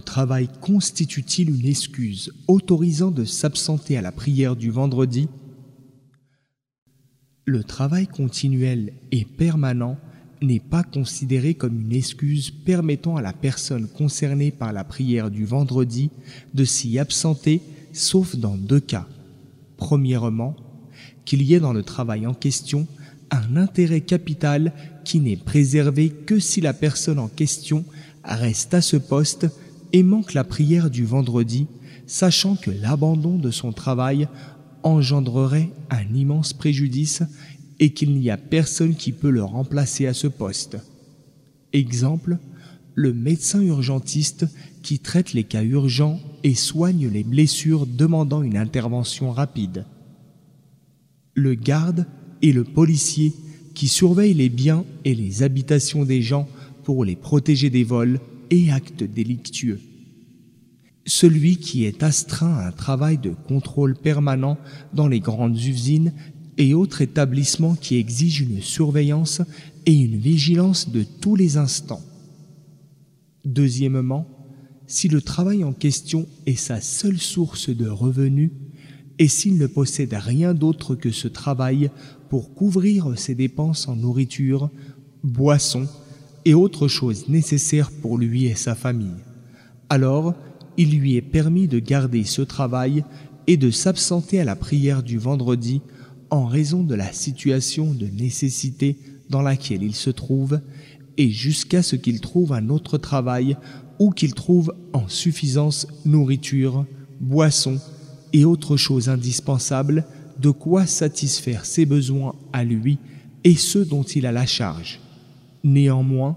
travail constitue-t-il une excuse autorisant de s'absenter à la prière du vendredi? Le travail continuel et permanent n'est pas considéré comme une excuse permettant à la personne concernée par la prière du vendredi de s'y absenter sauf dans deux cas. Premièrement, qu'il y ait dans le travail en question un intérêt capital qui n'est préservé que si la personne en question reste à ce poste et manque la prière du vendredi, sachant que l'abandon de son travail engendrerait un immense préjudice et qu'il n'y a personne qui peut le remplacer à ce poste. Exemple, le médecin urgentiste qui traite les cas urgents et soigne les blessures demandant une intervention rapide. Le garde et le policier qui surveille les biens et les habitations des gens pour les protéger des vols et actes délictueux. Celui qui est astreint à un travail de contrôle permanent dans les grandes usines et autres établissements qui exigent une surveillance et une vigilance de tous les instants. Deuxièmement, si le travail en question est sa seule source de revenus et s'il ne possède rien d'autre que ce travail pour couvrir ses dépenses en nourriture, boissons et autres choses nécessaires pour lui et sa famille. Alors, il lui est permis de garder ce travail et de s'absenter à la prière du vendredi en raison de la situation de nécessité dans laquelle il se trouve et jusqu'à ce qu'il trouve un autre travail ou qu'il trouve en suffisance nourriture, boissons et autres choses indispensables de quoi satisfaire ses besoins à lui et ceux dont il a la charge. Néanmoins,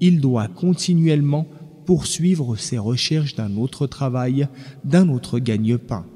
il doit continuellement poursuivre ses recherches d'un autre travail, d'un autre gagne-pain.